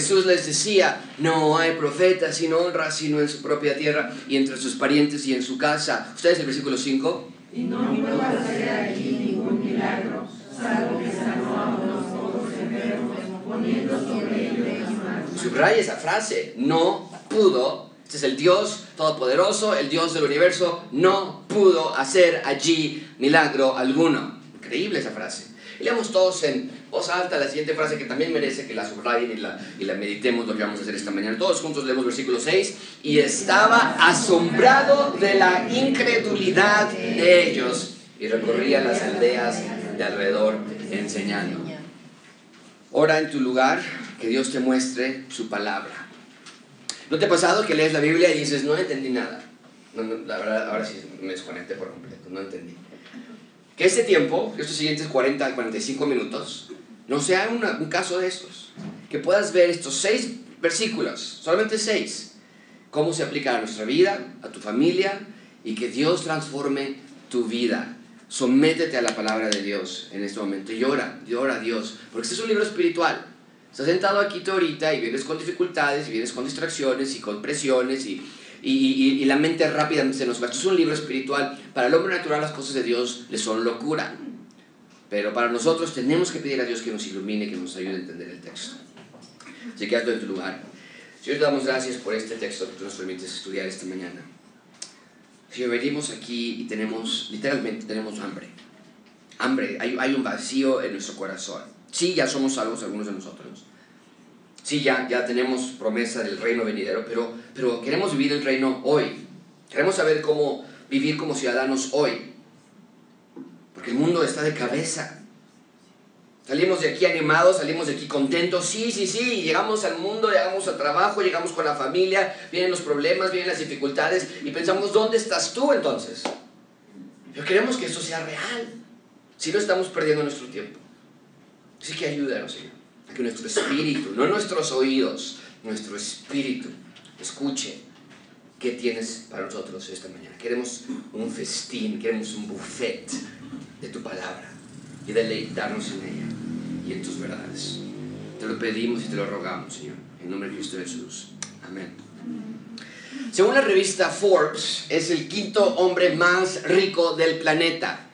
Jesús les decía, no hay profeta sin honra sino en su propia tierra y entre sus parientes y en su casa. ¿Ustedes el versículo 5? Y no pudo hacer allí ningún milagro, salvo que sanó a unos pocos enfermos, poniendo sobre ellos las manos. Subraya esa frase, no pudo. Este es el Dios Todopoderoso, el Dios del universo, no pudo hacer allí milagro alguno. Increíble esa frase. Y leamos todos en voz alta la siguiente frase que también merece que la subrayen y la, y la meditemos lo que vamos a hacer esta mañana. Todos juntos leemos versículo 6. Y estaba asombrado de la incredulidad de ellos y recorría las aldeas de alrededor enseñando. Ora en tu lugar, que Dios te muestre su palabra. ¿No te ha pasado que lees la Biblia y dices, no entendí nada? La verdad, ahora sí me desconecté por completo, no entendí. Que este tiempo, estos siguientes 40 a 45 minutos, no sea un caso de estos. Que puedas ver estos seis versículos, solamente seis, cómo se aplica a nuestra vida, a tu familia, y que Dios transforme tu vida. Sométete a la palabra de Dios en este momento y ora, y ora a Dios, porque este es un libro espiritual. Estás sentado aquí tú ahorita y vienes con dificultades, y vienes con distracciones y con presiones y- y la mente rápidamente se nos va. Esto es un libro espiritual. Para el hombre natural las cosas de Dios le son locura. Pero para nosotros tenemos que pedir a Dios que nos ilumine, que nos ayude a entender el texto. Así que hazlo en tu lugar. Señor, te damos gracias por este texto que tú nos permites estudiar esta mañana. Señor, venimos aquí y tenemos, literalmente tenemos hambre. Hambre, hay, hay un vacío en nuestro corazón. Sí, ya somos salvos algunos de nosotros. Sí, ya, ya tenemos promesa del reino venidero, pero, pero queremos vivir el reino hoy. Queremos saber cómo vivir como ciudadanos hoy. Porque el mundo está de cabeza. Salimos de aquí animados, salimos de aquí contentos. Sí, sí, sí, llegamos al mundo, llegamos al trabajo, llegamos con la familia, vienen los problemas, vienen las dificultades y pensamos, ¿dónde estás tú entonces? Pero queremos que eso sea real. Si no estamos perdiendo nuestro tiempo. Así que ayúdanos, Señor, a que nuestro espíritu, no nuestros oídos, nuestro espíritu, escuche qué tienes para nosotros esta mañana. Queremos un festín, queremos un buffet de tu palabra y deleitarnos en ella y en tus verdades. Te lo pedimos y te lo rogamos, Señor, en nombre de Cristo Jesús. Amén. Según la revista Forbes, es el quinto hombre más rico del planeta.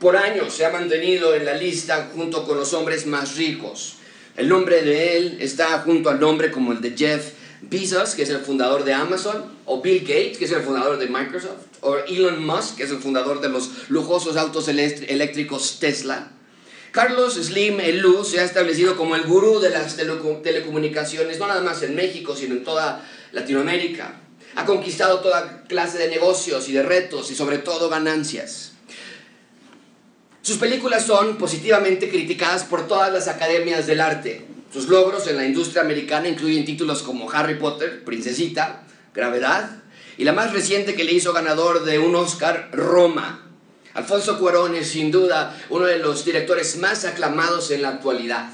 Por años se ha mantenido en la lista junto con los hombres más ricos. El nombre de él está junto al nombre como el de Jeff Bezos, que es el fundador de Amazon, o Bill Gates, que es el fundador de Microsoft, o Elon Musk, que es el fundador de los lujosos autos eléctricos Tesla. Carlos Slim Elú se ha establecido como el gurú de las teleco- telecomunicaciones, no nada más en México, sino en toda Latinoamérica. Ha conquistado toda clase de negocios y de retos y sobre todo ganancias. Sus películas son positivamente criticadas por todas las academias del arte. Sus logros en la industria americana incluyen títulos como Harry Potter, Princesita, Gravedad, y la más reciente que le hizo ganador de un Oscar, Roma. Alfonso Cuarón es sin duda uno de los directores más aclamados en la actualidad.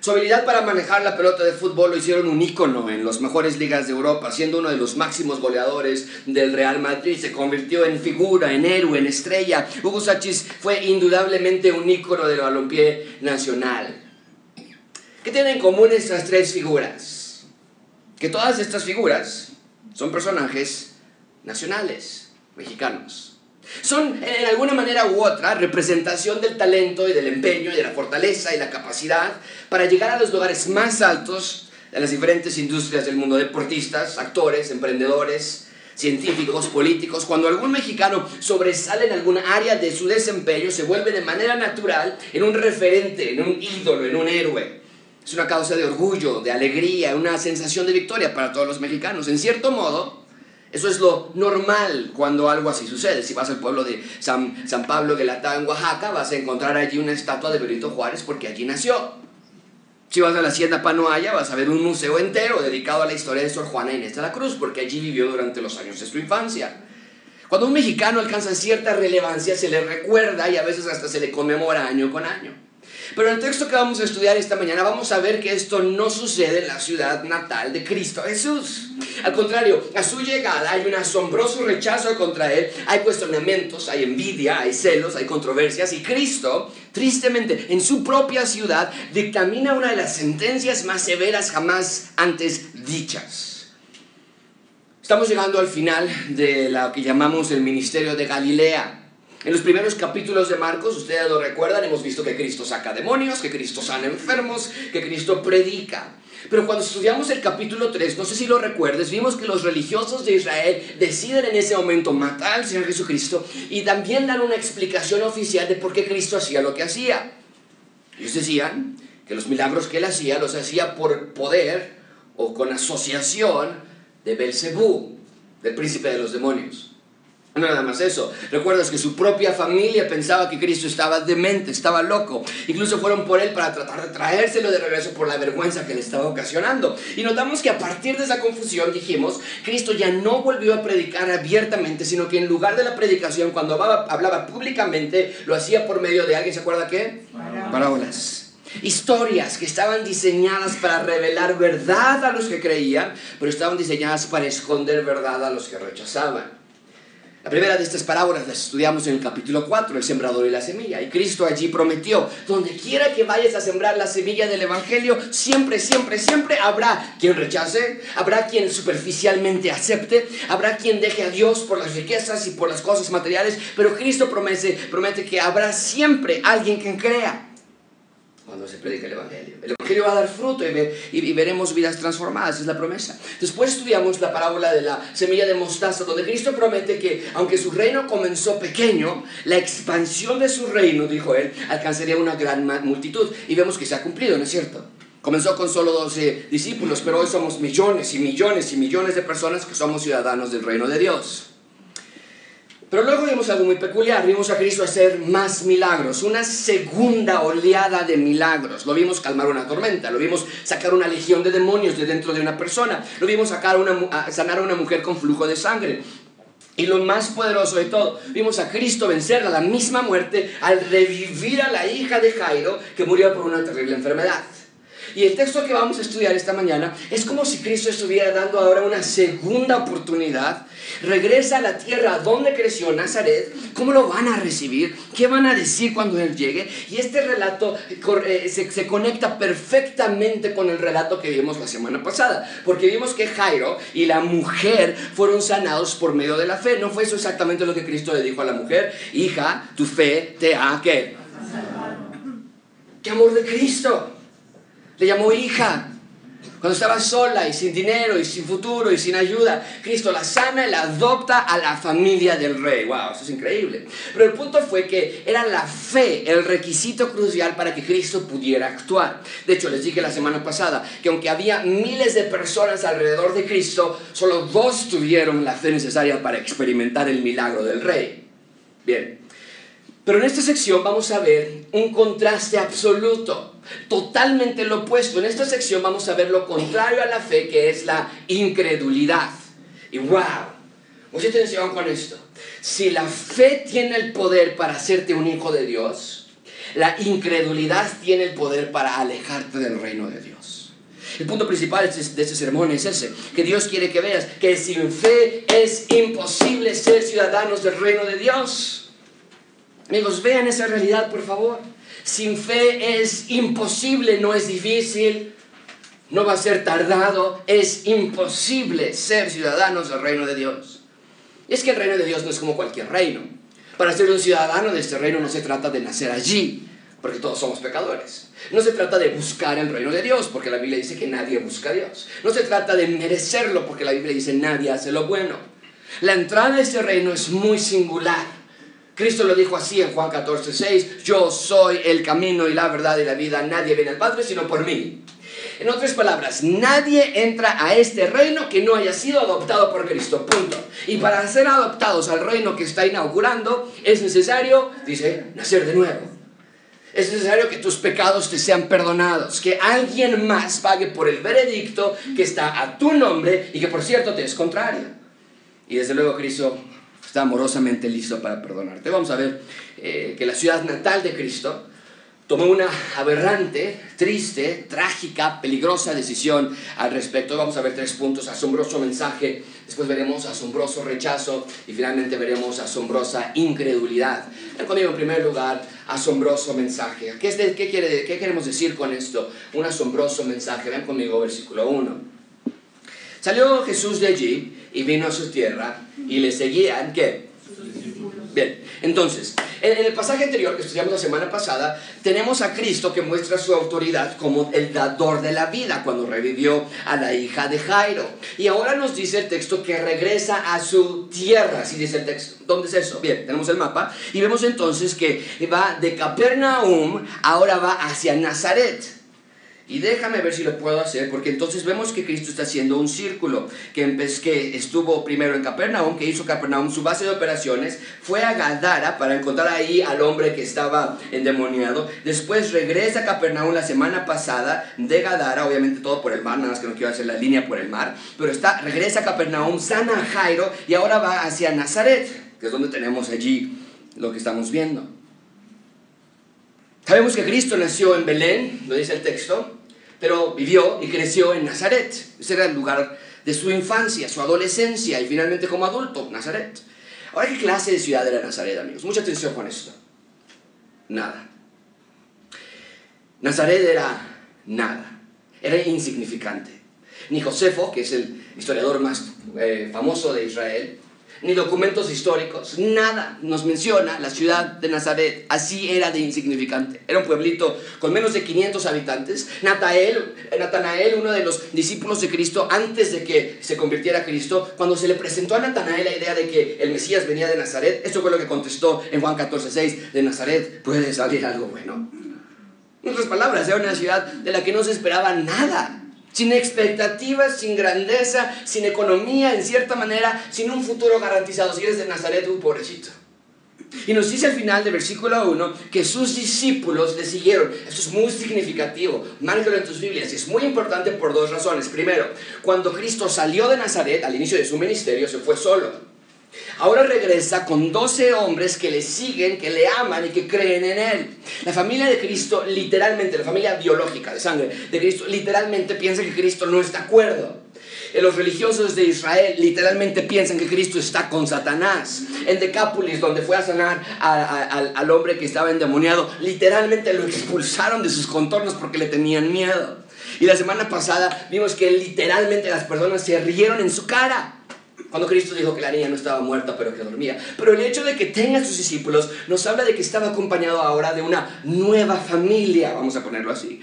Su habilidad para manejar la pelota de fútbol lo hicieron un ícono en las mejores ligas de Europa, siendo uno de los máximos goleadores del Real Madrid. Se convirtió en figura, en héroe, en estrella. Hugo Sachis fue indudablemente un ícono del balompié nacional. ¿Qué tienen en común estas tres figuras? Que todas estas figuras son personajes nacionales, mexicanos. Son en alguna manera u otra representación del talento y del empeño y de la fortaleza y la capacidad para llegar a los lugares más altos de las diferentes industrias del mundo, deportistas, actores, emprendedores, científicos, políticos. Cuando algún mexicano sobresale en alguna área de su desempeño, se vuelve de manera natural en un referente, en un ídolo, en un héroe. Es una causa de orgullo, de alegría, una sensación de victoria para todos los mexicanos. En cierto modo, eso es lo normal cuando algo así sucede. Si vas al pueblo de San, San Pablo Guelatá en Oaxaca, vas a encontrar allí una estatua de Benito Juárez porque allí nació. Si vas a la Hacienda Panoaya, vas a ver un museo entero dedicado a la historia de Sor Juana Inés de la Cruz, porque allí vivió durante los años de su infancia. Cuando un mexicano alcanza cierta relevancia, se le recuerda y a veces hasta se le conmemora año con año. Pero en el texto que vamos a estudiar esta mañana vamos a ver que esto no sucede en la ciudad natal de Cristo Jesús. Al contrario, a su llegada hay un asombroso rechazo contra él, hay cuestionamientos, hay envidia, hay celos, hay controversias y Cristo, tristemente, en su propia ciudad, dictamina una de las sentencias más severas jamás antes dichas. Estamos llegando al final de lo que llamamos el ministerio de Galilea. En los primeros capítulos de Marcos, ustedes lo recuerdan, hemos visto que Cristo saca demonios, que Cristo sana enfermos, que Cristo predica. Pero cuando estudiamos el capítulo 3, no sé si lo recuerdes, vimos que los religiosos de Israel deciden en ese momento matar al Señor Jesucristo y también dan una explicación oficial de por qué Cristo hacía lo que hacía. Ellos decían que los milagros que él hacía los hacía por poder o con asociación de Belcebú, del príncipe de los demonios. No nada más eso. Recuerdas que su propia familia pensaba que Cristo estaba demente, estaba loco. Incluso fueron por él para tratar de traérselo de regreso por la vergüenza que le estaba ocasionando. Y notamos que a partir de esa confusión dijimos, Cristo ya no volvió a predicar abiertamente, sino que en lugar de la predicación, cuando hablaba, hablaba públicamente, lo hacía por medio de alguien, ¿se acuerda qué? Parábolas. Historias que estaban diseñadas para revelar verdad a los que creían, pero estaban diseñadas para esconder verdad a los que rechazaban. La primera de estas parábolas las estudiamos en el capítulo 4, el sembrador y la semilla. Y Cristo allí prometió, donde quiera que vayas a sembrar la semilla del Evangelio, siempre, siempre, siempre habrá quien rechace, habrá quien superficialmente acepte, habrá quien deje a Dios por las riquezas y por las cosas materiales, pero Cristo promete, promete que habrá siempre alguien quien crea cuando se predica el Evangelio. El Evangelio va a dar fruto y, veremos vidas transformadas, es la promesa. Después estudiamos la parábola de la semilla de mostaza, donde Cristo promete que aunque su reino comenzó pequeño, la expansión de su reino, dijo él, alcanzaría una gran multitud. Y vemos que se ha cumplido, ¿no es cierto? Comenzó con solo 12 discípulos, pero hoy somos millones y millones y millones de personas que somos ciudadanos del reino de Dios. Pero luego vimos algo muy peculiar, vimos a Cristo hacer más milagros, una segunda oleada de milagros. Lo vimos calmar una tormenta, lo vimos sacar una legión de demonios de dentro de una persona, lo vimos sacar una, sanar a una mujer con flujo de sangre. Y lo más poderoso de todo, vimos a Cristo vencer a la misma muerte al revivir a la hija de Jairo que murió por una terrible enfermedad. Y el texto que vamos a estudiar esta mañana es como si Cristo estuviera dando ahora una segunda oportunidad. Regresa a la tierra donde creció Nazaret. ¿Cómo lo van a recibir? ¿Qué van a decir cuando Él llegue? Y este relato eh, se, conecta perfectamente con el relato que vimos la semana pasada. Porque vimos que Jairo y la mujer fueron sanados por medio de la fe. ¿No fue eso exactamente lo que Cristo le dijo a la mujer? Hija, tu fe te ha que... ¡Qué amor de Cristo! Le llamó hija. Cuando estaba sola y sin dinero y sin futuro y sin ayuda, Cristo la sana y la adopta a la familia del rey. ¡Wow! Eso es increíble. Pero el punto fue que era la fe el requisito crucial para que Cristo pudiera actuar. De hecho, les dije la semana pasada que aunque había miles de personas alrededor de Cristo, solo dos tuvieron la fe necesaria para experimentar el milagro del rey. Bien. Pero en esta sección vamos a ver un contraste absoluto totalmente lo opuesto. En esta sección vamos a ver lo contrario a la fe, que es la incredulidad. Wow, mucha atención con esto. Si la fe tiene el poder para hacerte un hijo de Dios, la incredulidad tiene el poder para alejarte del reino de Dios. El punto principal de este sermón es ese, que Dios quiere que veas que sin fe es imposible ser ciudadanos del reino de Dios. Amigos, vean esa realidad, por favor. Sin fe es imposible, no es difícil, no va a ser tardado, es imposible ser ciudadanos del reino de Dios. Y es que el reino de Dios no es como cualquier reino. Para ser un ciudadano de este reino no se trata de nacer allí, porque todos somos pecadores. No se trata de buscar el reino de Dios, porque la Biblia dice que nadie busca a Dios. No se trata de merecerlo, porque la Biblia dice nadie hace lo bueno. La entrada a este reino es muy singular. Cristo lo dijo así en Juan 14, 6, yo soy el camino y la verdad y la vida, nadie viene al Padre sino por mí. En otras palabras, nadie entra a este reino que no haya sido adoptado por Cristo, punto. Y para ser adoptados al reino que está inaugurando, es necesario, dice, nacer de nuevo. Es necesario que tus pecados te sean perdonados, que alguien más pague por el veredicto que está a tu nombre y que por cierto te es contrario. Y desde luego Cristo está amorosamente listo para perdonarte. Vamos a ver eh, que la ciudad natal de Cristo tomó una aberrante, triste, trágica, peligrosa decisión al respecto. Vamos a ver tres puntos. Asombroso mensaje, después veremos asombroso rechazo y finalmente veremos asombrosa incredulidad. Ven conmigo en primer lugar, asombroso mensaje. ¿Qué, es qué, quiere, ¿Qué queremos decir con esto? Un asombroso mensaje. Ven conmigo, versículo 1. Salió Jesús de allí y vino a su tierra y le seguían, ¿qué? Bien, entonces, en, el pasaje anterior que estudiamos la semana pasada, tenemos a Cristo que muestra su autoridad como el dador de la vida cuando revivió a la hija de Jairo. Y ahora nos dice el texto que regresa a su tierra, así dice el texto. ¿Dónde es eso? Bien, tenemos el mapa y vemos entonces que va de Capernaum, ahora va hacia Nazaret. Y déjame ver si lo puedo hacer, porque entonces vemos que Cristo está haciendo un círculo, que, que estuvo primero en Capernaum, que hizo Capernaum su base de operaciones, fue a Gadara para encontrar ahí al hombre que estaba endemoniado, después regresa a Capernaum la semana pasada de Gadara, obviamente todo por el mar, nada más que no quiero hacer la línea por el mar, pero está, regresa a Capernaum, sana a Jairo y ahora va hacia Nazaret, que es donde tenemos allí lo que estamos viendo. Sabemos que Cristo nació en Belén, lo dice el texto, pero vivió y creció en Nazaret. Ese era el lugar de su infancia, su adolescencia y finalmente como adulto, Nazaret. Ahora, ¿qué clase de ciudad era Nazaret, amigos? Mucha atención con esto. Nada. Nazaret era nada. Era insignificante. Ni Josefo, que es el historiador más eh, famoso de Israel, ni documentos históricos, nada nos menciona la ciudad de Nazaret. Así era de insignificante. Era un pueblito con menos de 500 habitantes. Natanael, Natanael, uno de los discípulos de Cristo, antes de que se convirtiera a Cristo, cuando se le presentó a Natanael la idea de que el Mesías venía de Nazaret, esto fue lo que contestó en Juan 14:6, de Nazaret puede salir algo bueno. En otras palabras, era una ciudad de la que no se esperaba nada sin expectativas, sin grandeza, sin economía, en cierta manera, sin un futuro garantizado. Si eres de Nazaret, un pobrecito. Y nos dice al final del versículo 1 que sus discípulos le siguieron. Esto es muy significativo. Márcalo en tus Biblias. Es muy importante por dos razones. Primero, cuando Cristo salió de Nazaret al inicio de su ministerio, se fue solo. Ahora regresa con 12 hombres que le siguen, que le aman y que creen en él. La familia de Cristo, literalmente, la familia biológica de sangre de Cristo, literalmente piensa que Cristo no está de acuerdo. Los religiosos de Israel literalmente piensan que Cristo está con Satanás. En Decápolis, donde fue a sanar al hombre que estaba endemoniado, literalmente lo expulsaron de sus contornos porque le tenían miedo. Y la semana pasada vimos que literalmente las personas se rieron en su cara. Cuando Cristo dijo que la niña no estaba muerta, pero que dormía. Pero el hecho de que tenga sus discípulos nos habla de que estaba acompañado ahora de una nueva familia, vamos a ponerlo así.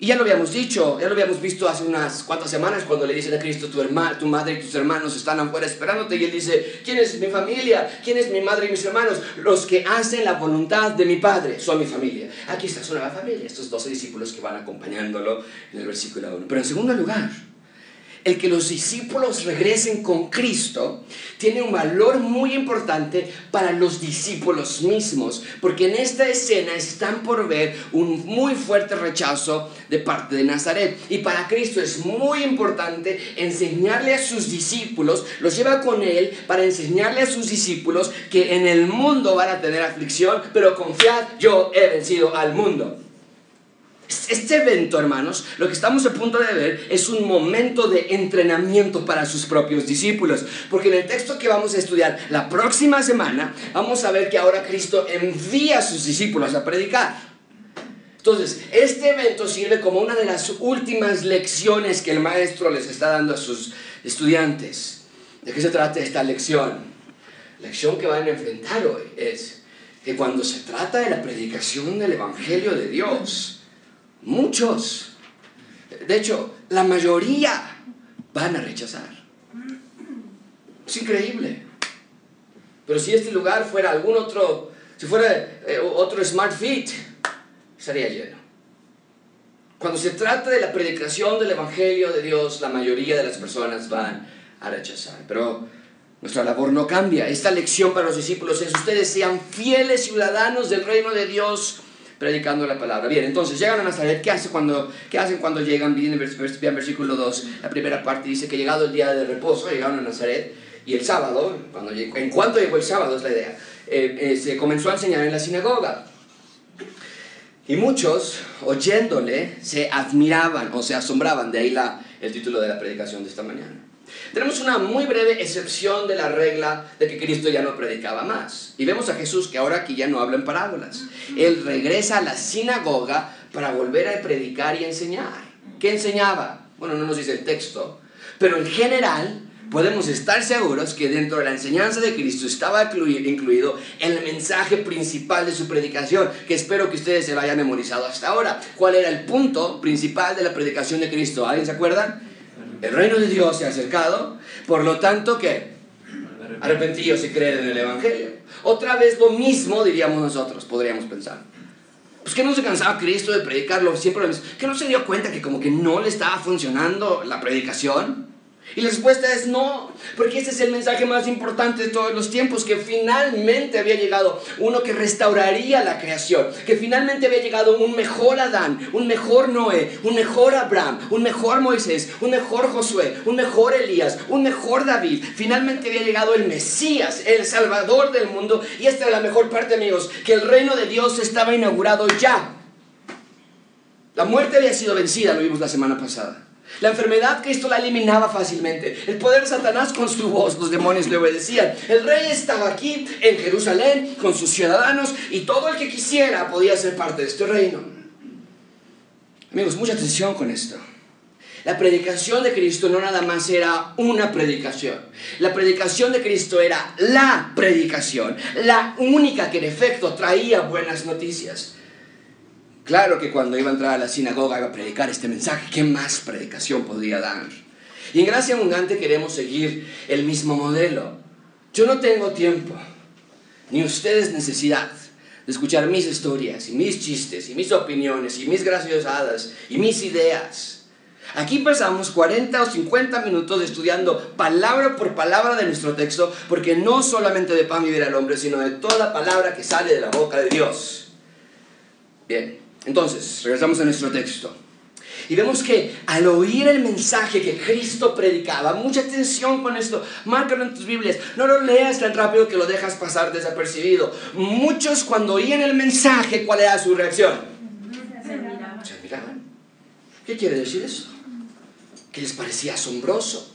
Y ya lo habíamos dicho, ya lo habíamos visto hace unas cuantas semanas cuando le dicen a Cristo, tu, hermana, tu madre y tus hermanos están afuera esperándote. Y él dice, ¿quién es mi familia? ¿Quién es mi madre y mis hermanos? Los que hacen la voluntad de mi Padre son mi familia. Aquí está su nueva familia, estos doce discípulos que van acompañándolo en el versículo 1. Pero en segundo lugar, el que los discípulos regresen con Cristo tiene un valor muy importante para los discípulos mismos, porque en esta escena están por ver un muy fuerte rechazo de parte de Nazaret. Y para Cristo es muy importante enseñarle a sus discípulos, los lleva con él para enseñarle a sus discípulos que en el mundo van a tener aflicción, pero confiad, yo he vencido al mundo. Este evento, hermanos, lo que estamos a punto de ver es un momento de entrenamiento para sus propios discípulos. Porque en el texto que vamos a estudiar la próxima semana, vamos a ver que ahora Cristo envía a sus discípulos a predicar. Entonces, este evento sirve como una de las últimas lecciones que el maestro les está dando a sus estudiantes. ¿De qué se trata esta lección? La lección que van a enfrentar hoy es que cuando se trata de la predicación del Evangelio de Dios, Muchos, de hecho, la mayoría van a rechazar. Es increíble. Pero si este lugar fuera algún otro, si fuera eh, otro Smart Fit, estaría lleno. Cuando se trata de la predicación del Evangelio de Dios, la mayoría de las personas van a rechazar. Pero nuestra labor no cambia. Esta lección para los discípulos es ustedes sean fieles ciudadanos del reino de Dios predicando la palabra. Bien, entonces llegan a Nazaret. ¿Qué, hace cuando, qué hacen cuando llegan? Bien, en versículo 2, la primera parte dice que llegado el día de reposo, llegaron a Nazaret y el sábado, cuando en cuanto llegó el sábado es la idea, eh, eh, se comenzó a enseñar en la sinagoga. Y muchos, oyéndole, se admiraban o se asombraban, de ahí la, el título de la predicación de esta mañana. Tenemos una muy breve excepción de la regla de que Cristo ya no predicaba más. Y vemos a Jesús que ahora aquí ya no habla en parábolas. Él regresa a la sinagoga para volver a predicar y enseñar. ¿Qué enseñaba? Bueno, no nos dice el texto, pero en general podemos estar seguros que dentro de la enseñanza de Cristo estaba incluido el mensaje principal de su predicación, que espero que ustedes se lo hayan memorizado hasta ahora. ¿Cuál era el punto principal de la predicación de Cristo? ¿Alguien se acuerda? El reino de Dios se ha acercado, por lo tanto que arrepentidos y creen en el Evangelio. Otra vez lo mismo diríamos nosotros, podríamos pensar. Pues que no se cansaba Cristo de predicarlo siempre lo mismo. Que no se dio cuenta que como que no le estaba funcionando la predicación. Y la respuesta es no, porque este es el mensaje más importante de todos los tiempos, que finalmente había llegado uno que restauraría la creación, que finalmente había llegado un mejor Adán, un mejor Noé, un mejor Abraham, un mejor Moisés, un mejor Josué, un mejor Elías, un mejor David. Finalmente había llegado el Mesías, el Salvador del mundo, y esta es la mejor parte, amigos, que el reino de Dios estaba inaugurado ya. La muerte había sido vencida, lo vimos la semana pasada. La enfermedad Cristo la eliminaba fácilmente. El poder de Satanás con su voz, los demonios le obedecían. El rey estaba aquí en Jerusalén con sus ciudadanos y todo el que quisiera podía ser parte de este reino. Amigos, mucha atención con esto. La predicación de Cristo no nada más era una predicación. La predicación de Cristo era la predicación, la única que en efecto traía buenas noticias. Claro que cuando iba a entrar a la sinagoga iba a predicar este mensaje. ¿Qué más predicación podría dar? Y en Gracia Abundante queremos seguir el mismo modelo. Yo no tengo tiempo, ni ustedes necesidad de escuchar mis historias y mis chistes y mis opiniones y mis graciosadas y mis ideas. Aquí pasamos 40 o 50 minutos estudiando palabra por palabra de nuestro texto, porque no solamente de pan vivirá el hombre, sino de toda palabra que sale de la boca de Dios. Bien, entonces, regresamos a nuestro texto. Y vemos que al oír el mensaje que Cristo predicaba, mucha atención con esto, márcalo en tus Biblias, no lo leas tan rápido que lo dejas pasar desapercibido. Muchos cuando oían el mensaje, ¿cuál era su reacción? Se admiraban. ¿Qué quiere decir eso? Que les parecía asombroso,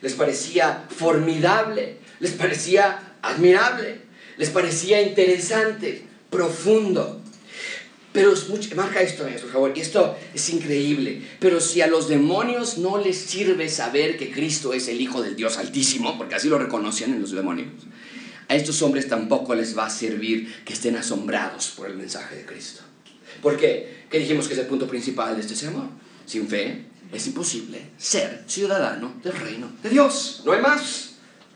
les parecía formidable, les parecía admirable, les parecía interesante, profundo. Pero es mucho, marca esto, por favor, esto es increíble. Pero si a los demonios no les sirve saber que Cristo es el Hijo del Dios Altísimo, porque así lo reconocían en los demonios, a estos hombres tampoco les va a servir que estén asombrados por el mensaje de Cristo. ¿Por qué? ¿Qué dijimos que es el punto principal de este sermón? Sin fe es imposible ser ciudadano del reino de Dios. No hay más.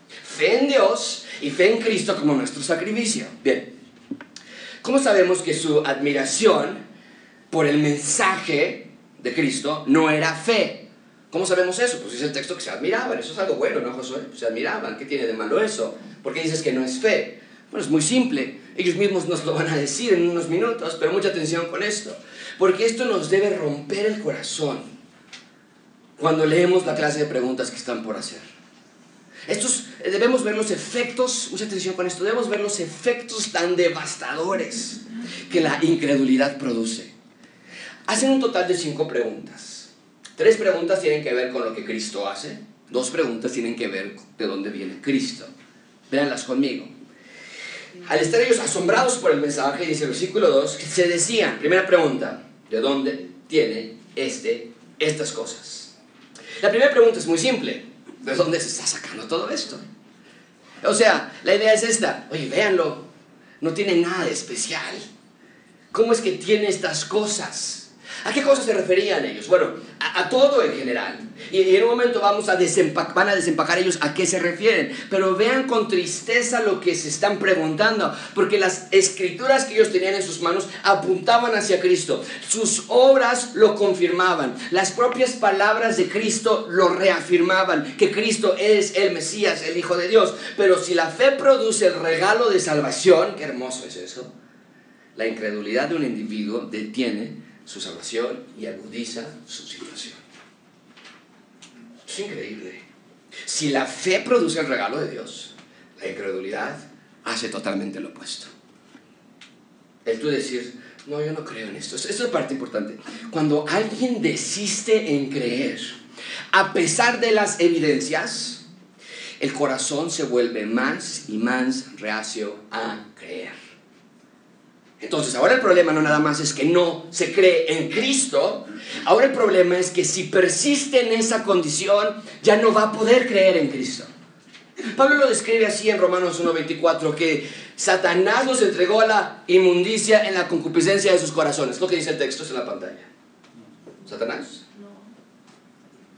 Fe en Dios y fe en Cristo como nuestro sacrificio. Bien. ¿Cómo sabemos que su admiración por el mensaje de Cristo no era fe? ¿Cómo sabemos eso? Pues dice el texto que se admiraban. Eso es algo bueno, ¿no, Josué? Se admiraban. ¿Qué tiene de malo eso? ¿Por qué dices que no es fe? Bueno, es muy simple. Ellos mismos nos lo van a decir en unos minutos, pero mucha atención con esto. Porque esto nos debe romper el corazón cuando leemos la clase de preguntas que están por hacer. Estos, eh, debemos ver los efectos, mucha atención con esto, debemos ver los efectos tan devastadores que la incredulidad produce. Hacen un total de cinco preguntas. Tres preguntas tienen que ver con lo que Cristo hace, dos preguntas tienen que ver de dónde viene Cristo. Véanlas conmigo. Al estar ellos asombrados por el mensaje, dice el versículo 2, se decían, primera pregunta, ¿de dónde tiene este, estas cosas? La primera pregunta es muy simple. ¿De dónde se está sacando todo esto? O sea, la idea es esta. Oye, véanlo. No tiene nada de especial. ¿Cómo es que tiene estas cosas? ¿A qué cosas se referían ellos? Bueno, a, todo en general. Y, en un momento vamos a van a desempacar ellos a qué se refieren. Pero vean con tristeza lo que se están preguntando. Porque las escrituras que ellos tenían en sus manos apuntaban hacia Cristo. Sus obras lo confirmaban. Las propias palabras de Cristo lo reafirmaban. Que Cristo es el Mesías, el Hijo de Dios. Pero si la fe produce el regalo de salvación, qué hermoso es eso. La incredulidad de un individuo detiene su salvación y agudiza su situación. Es increíble. Si la fe produce el regalo de Dios, la incredulidad hace totalmente lo opuesto. El tú decir, no, yo no creo en esto. Esto es parte importante. Cuando alguien desiste en creer, a pesar de las evidencias, el corazón se vuelve más y más reacio a creer. Entonces, ahora el problema no nada más es que no se cree en Cristo, ahora el problema es que si persiste en esa condición, ya no va a poder creer en Cristo. Pablo lo describe así en Romanos 1.24, que Satanás nos entregó a la inmundicia en la concupiscencia de sus corazones. Lo que dice el texto es en la pantalla. ¿Satanás?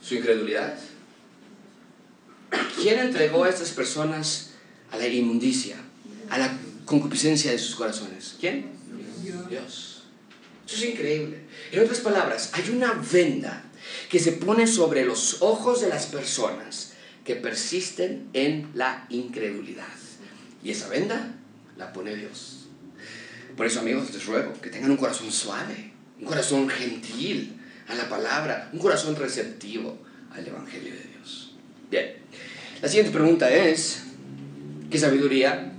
¿Su incredulidad? ¿Quién entregó a estas personas a la inmundicia, a la concupiscencia de sus corazones? ¿Quién? Dios. Eso es increíble. En otras palabras, hay una venda que se pone sobre los ojos de las personas que persisten en la incredulidad. Y esa venda la pone Dios. Por eso, amigos, les ruego que tengan un corazón suave, un corazón gentil a la palabra, un corazón receptivo al Evangelio de Dios. Bien, la siguiente pregunta es, ¿qué sabiduría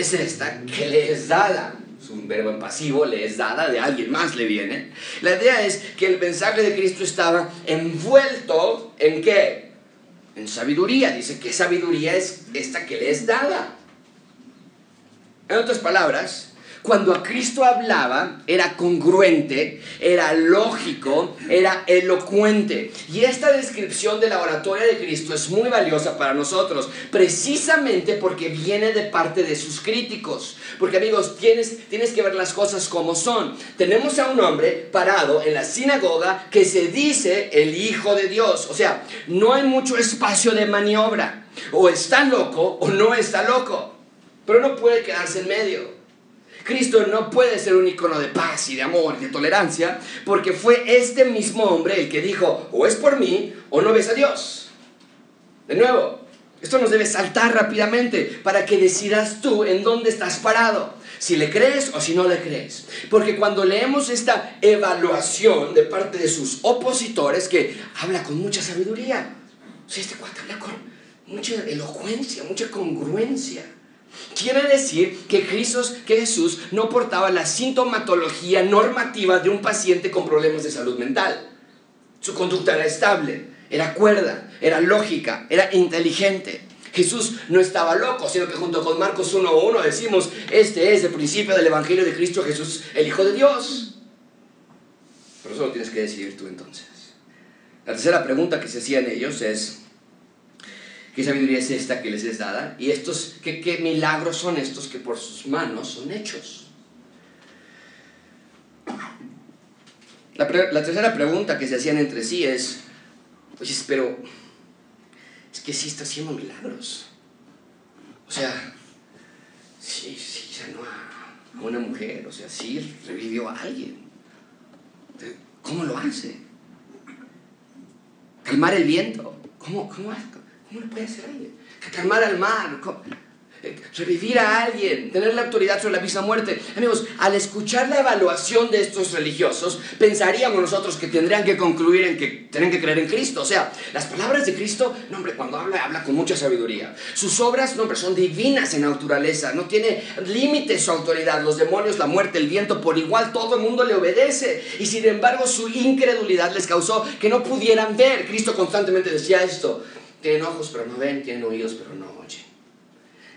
es esta que le es dada? Es un verbo en pasivo, le es dada, de alguien más le viene. La idea es que el mensaje de Cristo estaba envuelto en qué? en sabiduría. Dice que sabiduría es esta que le es dada. En otras palabras, cuando a Cristo hablaba, era congruente, era lógico, era elocuente. Y esta descripción de la oratoria de Cristo es muy valiosa para nosotros, precisamente porque viene de parte de sus críticos. Porque amigos, tienes, tienes que ver las cosas como son. Tenemos a un hombre parado en la sinagoga que se dice el Hijo de Dios. O sea, no hay mucho espacio de maniobra. O está loco o no está loco. Pero no puede quedarse en medio. Cristo no puede ser un icono de paz y de amor y de tolerancia, porque fue este mismo hombre el que dijo, o es por mí o no ves a Dios. De nuevo, esto nos debe saltar rápidamente para que decidas tú en dónde estás parado, si le crees o si no le crees. Porque cuando leemos esta evaluación de parte de sus opositores, que habla con mucha sabiduría, o este cuate habla con mucha elocuencia, mucha congruencia. Quiere decir que Jesús, no portaba la sintomatología normativa de un paciente con problemas de salud mental. Su conducta era estable, era cuerda, era lógica, era inteligente. Jesús no estaba loco, sino que junto con Marcos 1.1 decimos, este es el principio del Evangelio de Cristo Jesús, el Hijo de Dios. Pero eso lo tienes que decidir tú entonces. La tercera pregunta que se hacían ellos es, ¿Qué sabiduría es esta que les es dada? Y estos, ¿qué, qué milagros son estos que por sus manos son hechos? La, tercera pregunta que se hacían entre sí es, pues pero es que sí está haciendo milagros. O sea, sí, sí sanó a una mujer, o sea, sí revivió a alguien. ¿Cómo lo hace? Calmar el viento. ¿Cómo, cómo, ¿Cómo lo puede hacer alguien? Calmar al mar, eh, revivir a alguien, tener la autoridad sobre la misma muerte. Amigos, al escuchar la evaluación de estos religiosos, pensaríamos nosotros que tendrían que concluir en que tienen que creer en Cristo. O sea, las palabras de Cristo, no hombre, cuando habla, habla con mucha sabiduría. Sus obras, no hombre, son divinas en naturaleza, no tiene límite su autoridad. Los demonios, la muerte, el viento, por igual todo el mundo le obedece. Y sin embargo, su incredulidad les causó que no pudieran ver. Cristo constantemente decía esto. Tienen ojos pero no ven, tienen oídos pero no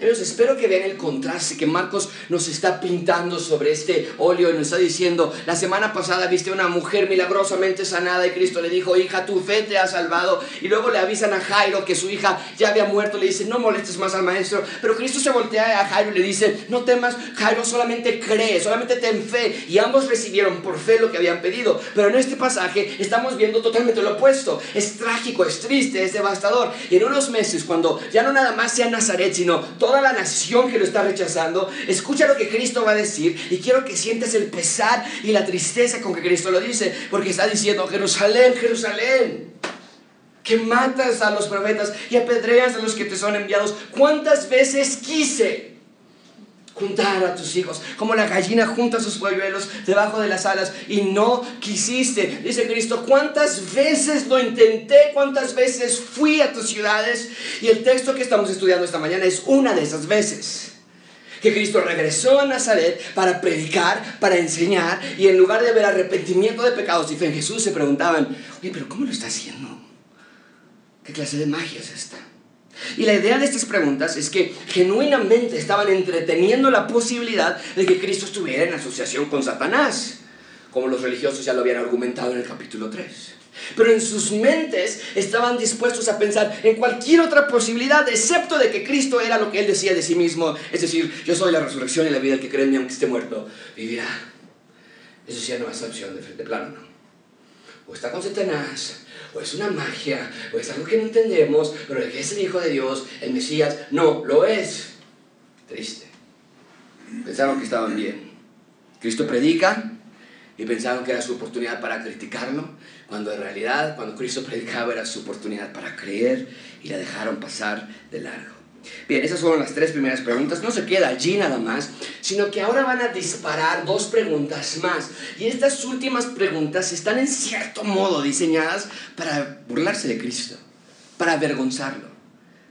Entonces espero que vean el contraste que Marcos nos está pintando sobre este óleo y nos está diciendo, la semana pasada viste a una mujer milagrosamente sanada y Cristo le dijo, hija, tu fe te ha salvado. Y luego le avisan a Jairo que su hija ya había muerto, le dice, no molestes más al maestro. Pero Cristo se voltea a Jairo y le dice, no temas, Jairo solamente cree, solamente ten fe. Y ambos recibieron por fe lo que habían pedido. Pero en este pasaje estamos viendo totalmente lo opuesto. Es trágico, es triste, es devastador. Y en unos meses, cuando ya no nada más sea Nazaret, sino todo toda la nación que lo está rechazando, escucha lo que Cristo va a decir y quiero que sientes el pesar y la tristeza con que Cristo lo dice, porque está diciendo, Jerusalén, Jerusalén, que matas a los profetas y apedreas a los que te son enviados. ¿Cuántas veces quise? Juntar a tus hijos, como la gallina junta sus polluelos debajo de las alas y no quisiste. Dice Cristo, ¿cuántas veces lo intenté? ¿Cuántas veces fui a tus ciudades? Y el texto que estamos estudiando esta mañana es una de esas veces. que Cristo regresó a Nazaret para predicar, para enseñar, y en lugar de ver arrepentimiento de pecados y fe en Jesús, se preguntaban, oye, pero ¿cómo lo está haciendo? ¿Qué clase de magia es esta? Y la idea de estas preguntas es que genuinamente estaban entreteniendo la posibilidad de que Cristo estuviera en asociación con Satanás, como los religiosos ya lo habían argumentado en el capítulo 3. Pero en sus mentes estaban dispuestos a pensar en cualquier otra posibilidad, excepto de que Cristo era lo que él decía de sí mismo, es decir, yo soy la resurrección y la vida, el que cree en mí aunque esté muerto, vivirá. Eso sí no es opción de, de plano, ¿no? O está con Satanás, o es una magia, o es algo que no entendemos, pero que es el Hijo de Dios, el Mesías, no lo es. Triste. Pensaron que estaban bien. Cristo predica y pensaron que era su oportunidad para criticarlo, cuando en realidad cuando Cristo predicaba era su oportunidad para creer y la dejaron pasar de largo. Bien, esas fueron las tres primeras preguntas. No se queda allí nada más, sino que ahora van a disparar dos preguntas más. Y estas últimas preguntas están en cierto modo diseñadas para burlarse de Cristo, para avergonzarlo.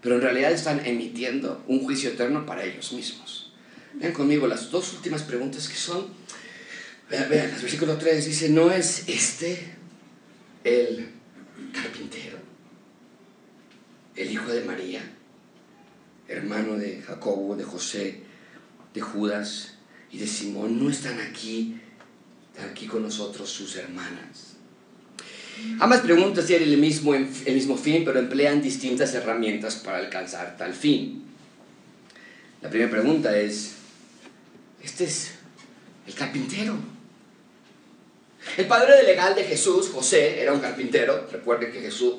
Pero en realidad están emitiendo un juicio eterno para ellos mismos. Vean conmigo las dos últimas preguntas que son, vean, vean, el versículo 3 dice, ¿no es este el carpintero? ¿El hijo de María? Hermano de Jacobo, de José, de Judas y de Simón, no están aquí, aquí con nosotros sus hermanas. Ambas preguntas tienen el mismo, el mismo fin, pero emplean distintas herramientas para alcanzar tal fin. La primera pregunta es, este es el carpintero. El padre legal de Jesús, José, era un carpintero. Recuerden que Jesús,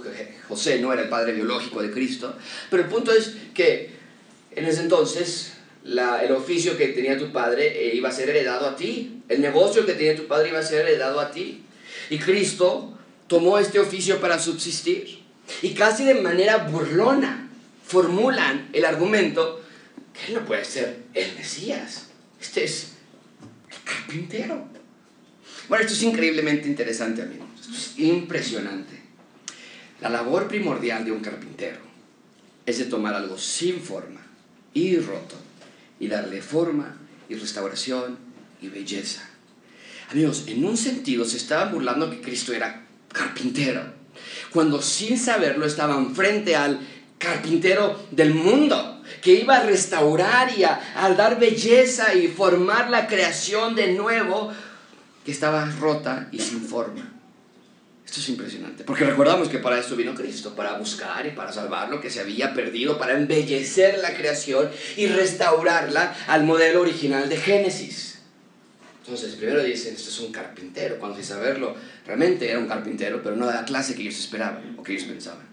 José no era el padre biológico de Cristo. Pero el punto es que en ese entonces, el oficio que tenía tu padre eh, iba a ser heredado a ti. El negocio que tenía tu padre iba a ser heredado a ti. Y Cristo tomó este oficio para subsistir. Y casi de manera burlona formulan el argumento que él no puede ser el Mesías. Este es el carpintero. Bueno, esto es increíblemente interesante, amigos. Esto es impresionante. La labor primordial de un carpintero es de tomar algo sin forma y roto y darle forma y restauración y belleza. Amigos, en un sentido se estaban burlando que Cristo era carpintero, cuando sin saberlo estaban frente al carpintero del mundo, que iba a restaurar y a, a, dar belleza y formar la creación de nuevo que estaba rota y sin forma. Esto es impresionante, porque recordamos que para esto vino Cristo, para buscar y para salvar lo que se había perdido, para embellecer la creación y restaurarla al modelo original de Génesis. Entonces, primero dicen, esto es un carpintero, cuando sin saberlo, realmente era un carpintero, pero no de la clase que ellos esperaban o que ellos pensaban.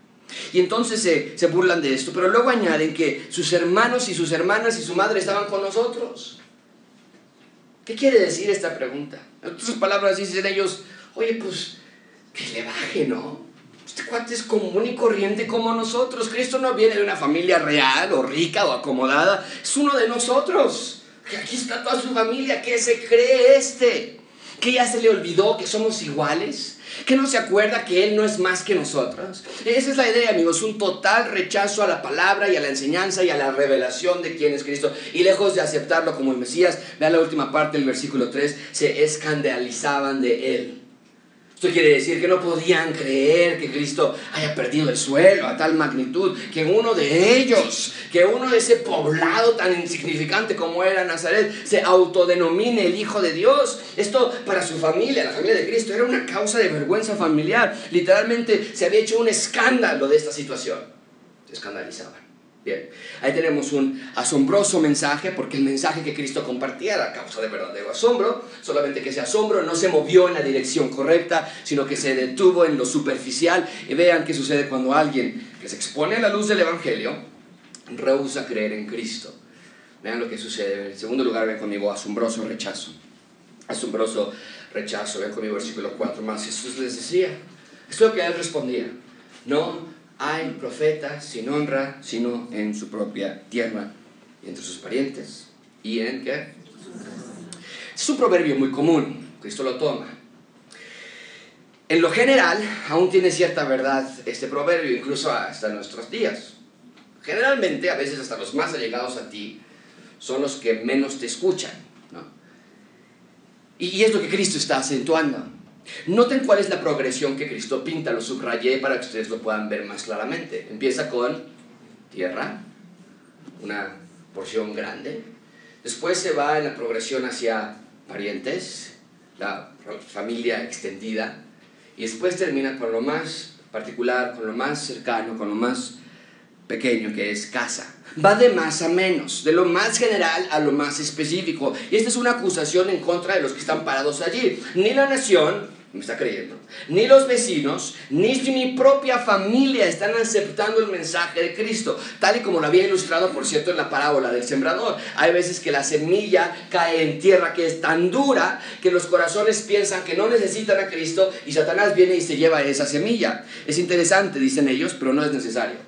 Y entonces se, se burlan de esto, pero luego añaden que sus hermanos y sus hermanas y su madre estaban con nosotros. ¿Qué quiere decir esta pregunta? En otras palabras dicen ellos, oye, pues que le baje, ¿no? Este cuate es común y corriente como nosotros. Cristo no viene de una familia real o rica o acomodada. Es uno de nosotros. Que aquí está toda su familia. ¿Qué se cree este? Que ya se le olvidó que somos iguales. Que no se acuerda que Él no es más que nosotros. Esa es la idea, amigos. Un total rechazo a la palabra y a la enseñanza y a la revelación de quién es Cristo. Y lejos de aceptarlo como el Mesías, vean la última parte del versículo 3, se escandalizaban de Él. Esto quiere decir que no podían creer que Cristo haya perdido el suelo a tal magnitud, que uno de ellos, que uno de ese poblado tan insignificante como era Nazaret, se autodenomine el Hijo de Dios. Esto para su familia, la familia de Cristo, era una causa de vergüenza familiar. Literalmente se había hecho un escándalo de esta situación. Se escandalizaban. Ahí tenemos un asombroso mensaje, porque el mensaje que Cristo compartía era causa de verdadero asombro, solamente que ese asombro no se movió en la dirección correcta, sino que se detuvo en lo superficial. Y vean qué sucede cuando alguien que se expone a la luz del Evangelio rehúsa creer en Cristo. Vean lo que sucede. En segundo lugar, ven conmigo, asombroso rechazo. Asombroso rechazo. Ven conmigo, versículo 4 más. Jesús les decía, esto es lo que él respondía. No hay profeta sin honra, sino en su propia tierra y entre sus parientes. ¿Y en qué? Es un proverbio muy común, Cristo lo toma. En lo general, aún tiene cierta verdad este proverbio, incluso hasta nuestros días. Generalmente, a veces hasta los más allegados a ti, son los que menos te escuchan. Y, es lo que Cristo está acentuando. Noten cuál es la progresión que Cristo pinta, lo subrayé para que ustedes lo puedan ver más claramente. Empieza con tierra, una porción grande. Después se va en la progresión hacia parientes, la familia extendida. Y después termina con lo más particular, con lo más cercano, con lo más pequeño que es casa. Va de más a menos, de lo más general a lo más específico. Y esta es una acusación en contra de los que están parados allí. Ni la nación, me está creyendo, ni los vecinos, ni mi propia familia están aceptando el mensaje de Cristo, tal y como lo había ilustrado, por cierto, en la parábola del sembrador. Hay veces que la semilla cae en tierra que es tan dura que los corazones piensan que no necesitan a Cristo y Satanás viene y se lleva esa semilla. Es interesante, dicen ellos, pero no es necesario.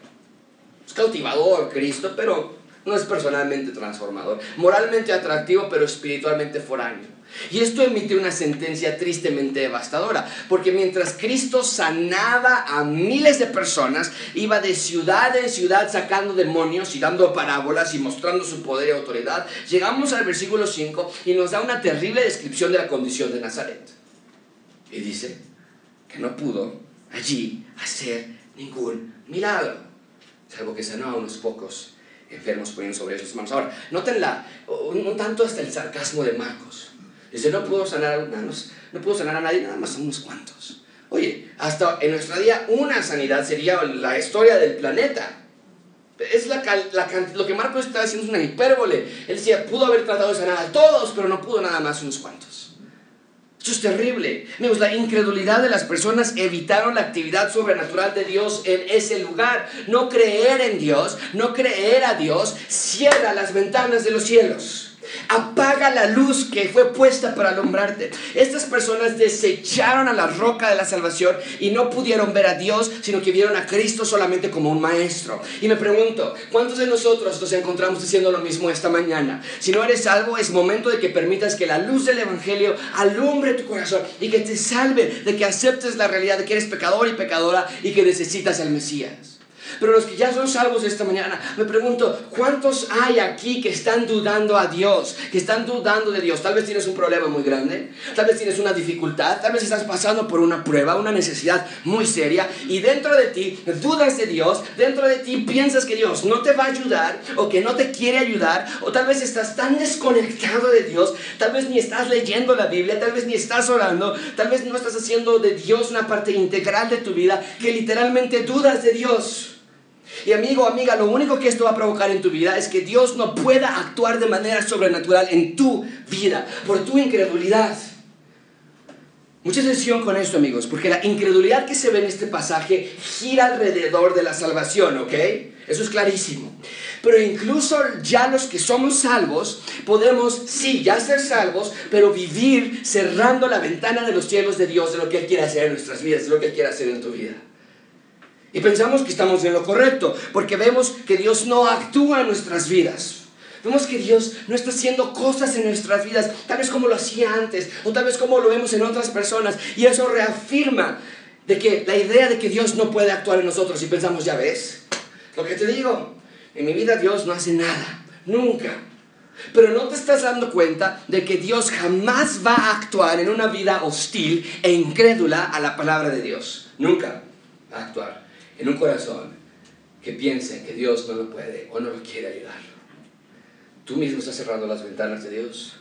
Es cautivador Cristo, pero no es personalmente transformador. Moralmente atractivo, pero espiritualmente foráneo. Y esto emite una sentencia tristemente devastadora, porque mientras Cristo sanaba a miles de personas, iba de ciudad en ciudad sacando demonios y dando parábolas y mostrando su poder y autoridad, llegamos al versículo 5 y nos da una terrible descripción de la condición de Nazaret. Y dice que no pudo allí hacer ningún milagro salvo que sanó a unos pocos enfermos poniendo sobre ellos manos. Ahora, noten la, un, tanto hasta el sarcasmo de Marcos. Dice, no pudo sanar, no, no pudo sanar a nadie, nada más a unos cuantos. Oye, hasta en nuestra día una sanidad sería la historia del planeta. Es la, la, lo que Marcos está haciendo es una hipérbole. Él decía, pudo haber tratado de sanar a todos, pero no pudo nada más a unos cuantos. Eso es terrible. La incredulidad de las personas evitaron la actividad sobrenatural de Dios en ese lugar. No creer en Dios, no creer a Dios, cierra las ventanas de los cielos. Apaga la luz que fue puesta para alumbrarte. Estas personas desecharon a la roca de la salvación y no pudieron ver a Dios, sino que vieron a Cristo solamente como un maestro. Y me pregunto, ¿cuántos de nosotros nos encontramos diciendo lo mismo esta mañana? Si no eres salvo, es momento de que permitas que la luz del Evangelio alumbre tu corazón y que te salve de que aceptes la realidad de que eres pecador y pecadora y que necesitas al Mesías. Pero los que ya son salvos esta mañana, me pregunto, ¿cuántos hay aquí que están dudando a Dios? Que están dudando de Dios. Tal vez tienes un problema muy grande, tal vez tienes una dificultad, tal vez estás pasando por una prueba, una necesidad muy seria y dentro de ti dudas de Dios, dentro de ti piensas que Dios no te va a ayudar o que no te quiere ayudar o tal vez estás tan desconectado de Dios, tal vez ni estás leyendo la Biblia, tal vez ni estás orando, tal vez no estás haciendo de Dios una parte integral de tu vida que literalmente dudas de Dios. Y amigo, amiga, lo único que esto va a provocar en tu vida es que Dios no pueda actuar de manera sobrenatural en tu vida por tu incredulidad. Mucha atención con esto, amigos, porque la incredulidad que se ve en este pasaje gira alrededor de la salvación, ¿ok? Eso es clarísimo. Pero incluso ya los que somos salvos, podemos, sí, ya ser salvos, pero vivir cerrando la ventana de los cielos de Dios, de lo que Él quiere hacer en nuestras vidas, de lo que Él quiere hacer en tu vida. Y pensamos que estamos en lo correcto, porque vemos que Dios no actúa en nuestras vidas. Vemos que Dios no está haciendo cosas en nuestras vidas, tal vez como lo hacía antes, o tal vez como lo vemos en otras personas. Y eso reafirma de que la idea de que Dios no puede actuar en nosotros. Y pensamos, ya ves, lo que te digo, en mi vida Dios no hace nada, nunca. Pero no te estás dando cuenta de que Dios jamás va a actuar en una vida hostil e incrédula a la palabra de Dios. Nunca va a actuar en un corazón que piense que Dios no lo puede o no lo quiere ayudar. Tú mismo estás cerrando las ventanas de Dios.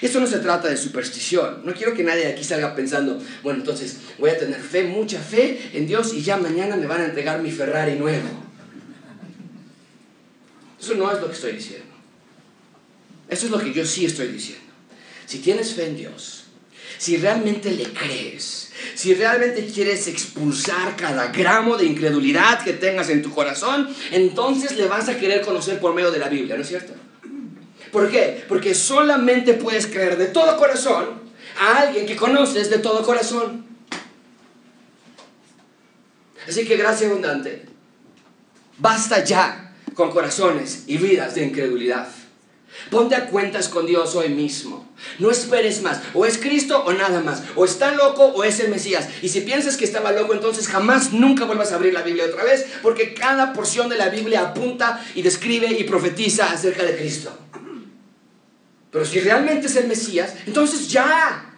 Esto no se trata de superstición. No quiero que nadie aquí salga pensando, bueno, entonces voy a tener fe, mucha fe en Dios y ya mañana me van a entregar mi Ferrari nuevo. Eso no es lo que estoy diciendo. Eso es lo que yo sí estoy diciendo. Si tienes fe en Dios, si realmente le crees, si realmente quieres expulsar cada gramo de incredulidad que tengas en tu corazón, entonces le vas a querer conocer por medio de la Biblia, ¿no es cierto? ¿Por qué? Porque solamente puedes creer de todo corazón a alguien que conoces de todo corazón. Así que gracias abundante. Basta ya con corazones y vidas de incredulidad. Ponte a cuentas con Dios hoy mismo. No esperes más. O es Cristo o nada más. O está loco o es el Mesías. Y si piensas que estaba loco, entonces jamás nunca vuelvas a abrir la Biblia otra vez, porque cada porción de la Biblia apunta y describe y profetiza acerca de Cristo. Pero si realmente es el Mesías, entonces ya.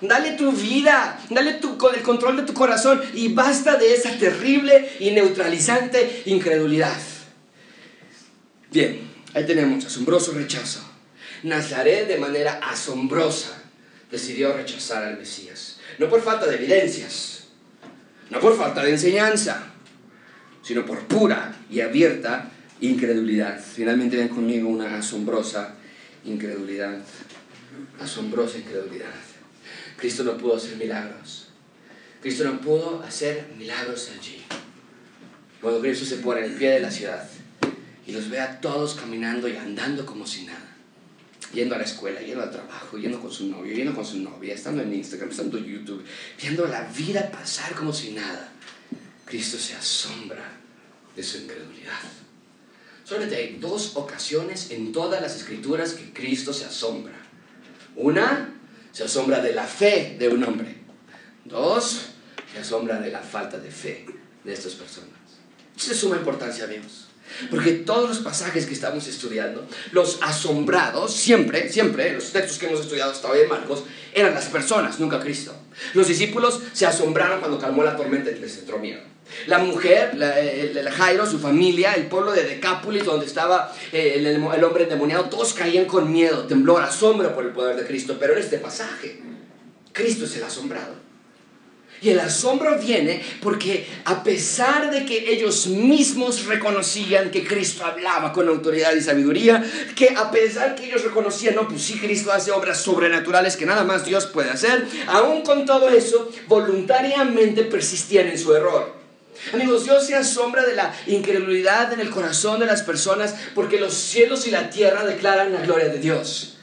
Dale tu vida, dale tu, el control de tu corazón y basta de esa terrible y neutralizante incredulidad. Bien, ahí tenemos asombroso rechazo. Nazaret de manera asombrosa decidió rechazar al Mesías. No por falta de evidencias, no por falta de enseñanza, sino por pura y abierta incredulidad. Finalmente ven conmigo una asombrosa incredulidad. Asombrosa incredulidad. Cristo no pudo hacer milagros. Cristo no pudo hacer milagros allí. Cuando Cristo se pone en el pie de la ciudad y los ve a todos caminando y andando como si nada. Yendo a la escuela, yendo al trabajo, yendo con su novio, yendo con su novia, estando en Instagram, estando en YouTube, viendo la vida pasar como si nada. Cristo se asombra de su incredulidad. Solamente hay dos ocasiones en todas las escrituras que Cristo se asombra. Una, se asombra de la fe de un hombre. Dos, se asombra de la falta de fe de estas personas. Es de suma importancia, amigos. Porque todos los pasajes que estamos estudiando, los asombrados, siempre, siempre, los textos que hemos estudiado hasta hoy en Marcos, eran las personas, nunca Cristo. Los discípulos se asombraron cuando calmó la tormenta y les entró miedo. La mujer, el, Jairo, su familia, el pueblo de Decápolis, donde estaba eh, el, el, hombre endemoniado, todos caían con miedo, temblor, asombro por el poder de Cristo. Pero en este pasaje, Cristo es el asombrado. Y el asombro viene porque a pesar de que ellos mismos reconocían que Cristo hablaba con autoridad y sabiduría, que a pesar que ellos reconocían, no, pues sí, Cristo hace obras sobrenaturales que nada más Dios puede hacer, aún con todo eso, voluntariamente persistían en su error. Amigos, Dios se asombra de la incredulidad en el corazón de las personas porque los cielos y la tierra declaran la gloria de Dios.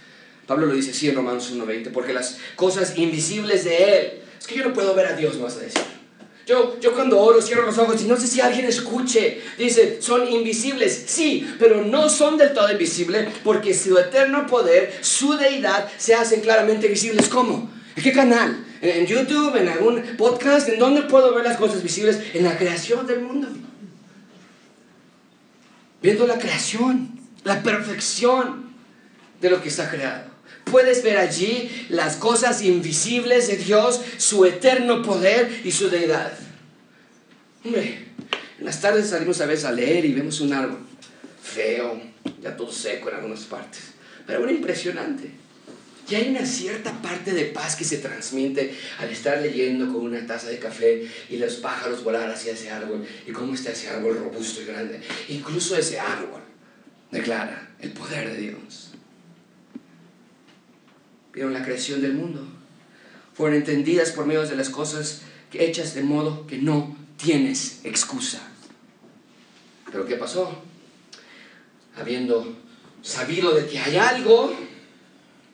Pablo lo dice así en Romanos 1.20, porque las cosas invisibles de Él, es que yo no puedo ver a Dios, vas a decir. Yo, yo cuando oro cierro los ojos y no sé si alguien escuche. Dice, son invisibles, sí, pero no son del todo invisibles porque su eterno poder, su deidad, se hacen claramente visibles. ¿Cómo? ¿En qué canal? ¿En YouTube? ¿En algún podcast? ¿En dónde puedo ver las cosas visibles? En la creación del mundo. Viendo la creación, la perfección de lo que está creado. Puedes ver allí las cosas invisibles de Dios, su eterno poder y su deidad. Hombre, en las tardes salimos a veces a leer y vemos un árbol feo, ya todo seco en algunas partes, pero bueno, impresionante. Y hay una cierta parte de paz que se transmite al estar leyendo con una taza de café y los pájaros volar hacia ese árbol y cómo está ese árbol robusto y grande. Incluso ese árbol declara el poder de Dios. Vieron la creación del mundo. Fueron entendidas por medio de las cosas hechas de modo que no tienes excusa. Pero ¿qué pasó? Habiendo sabido de que hay algo,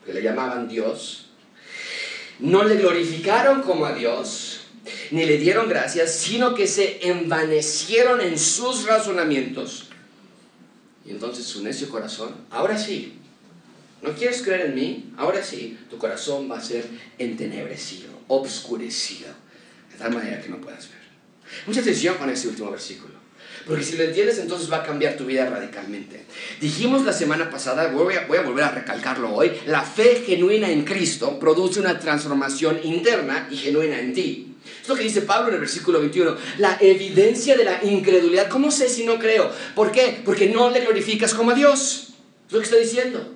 que le llamaban Dios, no le glorificaron como a Dios, ni le dieron gracias, sino que se envanecieron en sus razonamientos. Y entonces su necio corazón, ahora sí, ¿no quieres creer en mí? Ahora sí, tu corazón va a ser entenebrecido, obscurecido, de tal manera que no puedas ver. Mucha atención con este último versículo. Porque si lo entiendes, entonces va a cambiar tu vida radicalmente. Dijimos la semana pasada, voy a, volver a recalcarlo hoy, la fe genuina en Cristo produce una transformación interna y genuina en ti. Es lo que dice Pablo en el versículo 21. La evidencia de la incredulidad. ¿Cómo sé si no creo? ¿Por qué? Porque no le glorificas como a Dios. Es lo que está diciendo.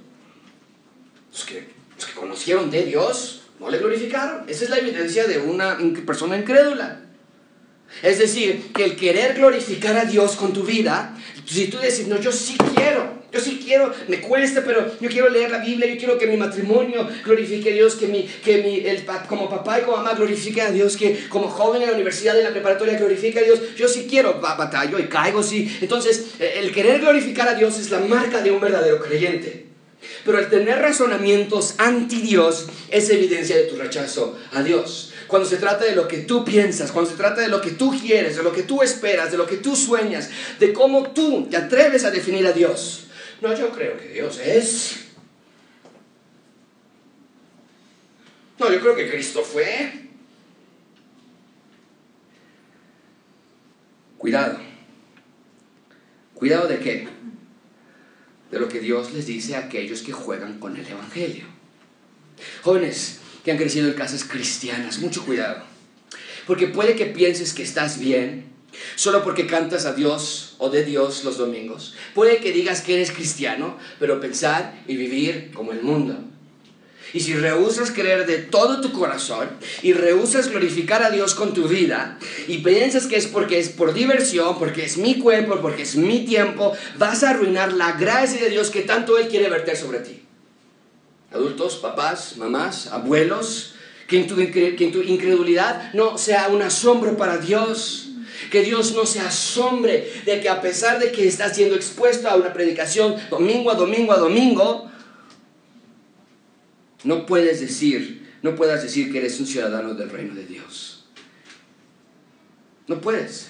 Los que, los que conocieron de Dios no le glorificaron. Esa es la evidencia de una persona incrédula. Es decir, que el querer glorificar a Dios con tu vida, si tú dices, no, yo sí quiero, yo sí quiero, me cuesta, pero yo quiero leer la Biblia, yo quiero que mi matrimonio glorifique a Dios, que, mi, que mi, el, como papá y como mamá glorifique a Dios, que como joven en la universidad, en la preparatoria glorifique a Dios, yo sí quiero, batallo y caigo, sí. Entonces, el querer glorificar a Dios es la marca de un verdadero creyente. Pero el tener razonamientos anti Dios es evidencia de tu rechazo a Dios cuando se trata de lo que tú piensas, cuando se trata de lo que tú quieres, de lo que tú esperas, de lo que tú sueñas, de cómo tú te atreves a definir a Dios. No, yo creo que Dios es. No, yo creo que Cristo fue. Cuidado. ¿Cuidado de qué? De lo que Dios les dice a aquellos que juegan con el Evangelio. Jóvenes que han crecido en casas cristianas, mucho cuidado. Porque puede que pienses que estás bien solo porque cantas a Dios o de Dios los domingos. Puede que digas que eres cristiano, pero pensar y vivir como el mundo. Y si rehusas creer de todo tu corazón y rehusas glorificar a Dios con tu vida y piensas que es porque es por diversión, porque es mi cuerpo, porque es mi tiempo, vas a arruinar la gracia de Dios que tanto Él quiere verter sobre ti. Adultos, papás, mamás, abuelos, que tu, que tu incredulidad no sea un asombro para Dios. Que Dios no se asombre de que a pesar de que estás siendo expuesto a una predicación domingo a domingo a domingo, no puedes decir, no puedas decir que eres un ciudadano del reino de Dios. No puedes.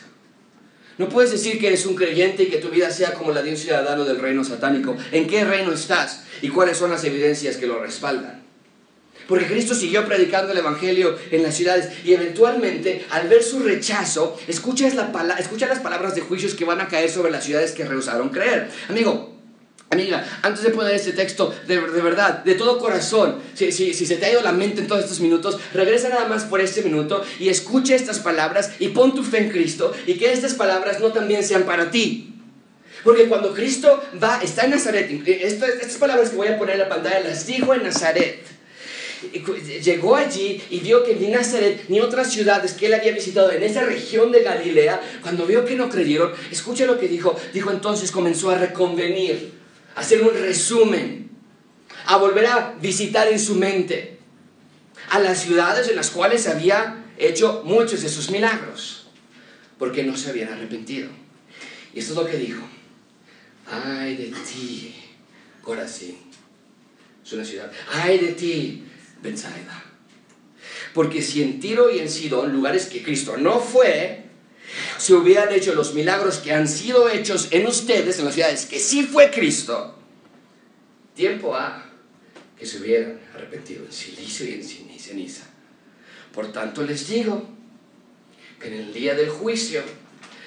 No puedes decir que eres un creyente y que tu vida sea como la de un ciudadano del reino satánico. ¿En qué reino estás? ¿Y cuáles son las evidencias que lo respaldan? Porque Cristo siguió predicando el Evangelio en las ciudades y eventualmente, al ver su rechazo, escucha, la, escucha las palabras de juicios que van a caer sobre las ciudades que rehusaron creer. Amigo, Amiga, antes de poner este texto, de, verdad, de todo corazón, si, si, se te ha ido la mente en todos estos minutos, regresa nada más por este minuto y escucha estas palabras y pon tu fe en Cristo y que estas palabras no también sean para ti. Porque cuando Cristo va, está en Nazaret, estas, estas palabras que voy a poner en la pantalla las dijo en Nazaret. Llegó allí y vio que ni Nazaret ni otras ciudades que él había visitado en esa región de Galilea, cuando vio que no creyeron, escucha lo que dijo, dijo entonces comenzó a reconvenir hacer un resumen, a volver a visitar en su mente a las ciudades en las cuales había hecho muchos de sus milagros, porque no se habían arrepentido. Y esto es lo que dijo. Ay de ti, Corazín. Es una ciudad. Ay de ti, Benzaida. Porque si en Tiro y en Sidón, lugares que Cristo no fue, si hubieran hecho los milagros que han sido hechos en ustedes, en las ciudades que sí fue Cristo, tiempo ha que se hubieran arrepentido en silicio y en ceniza. Por tanto les digo que en el día del juicio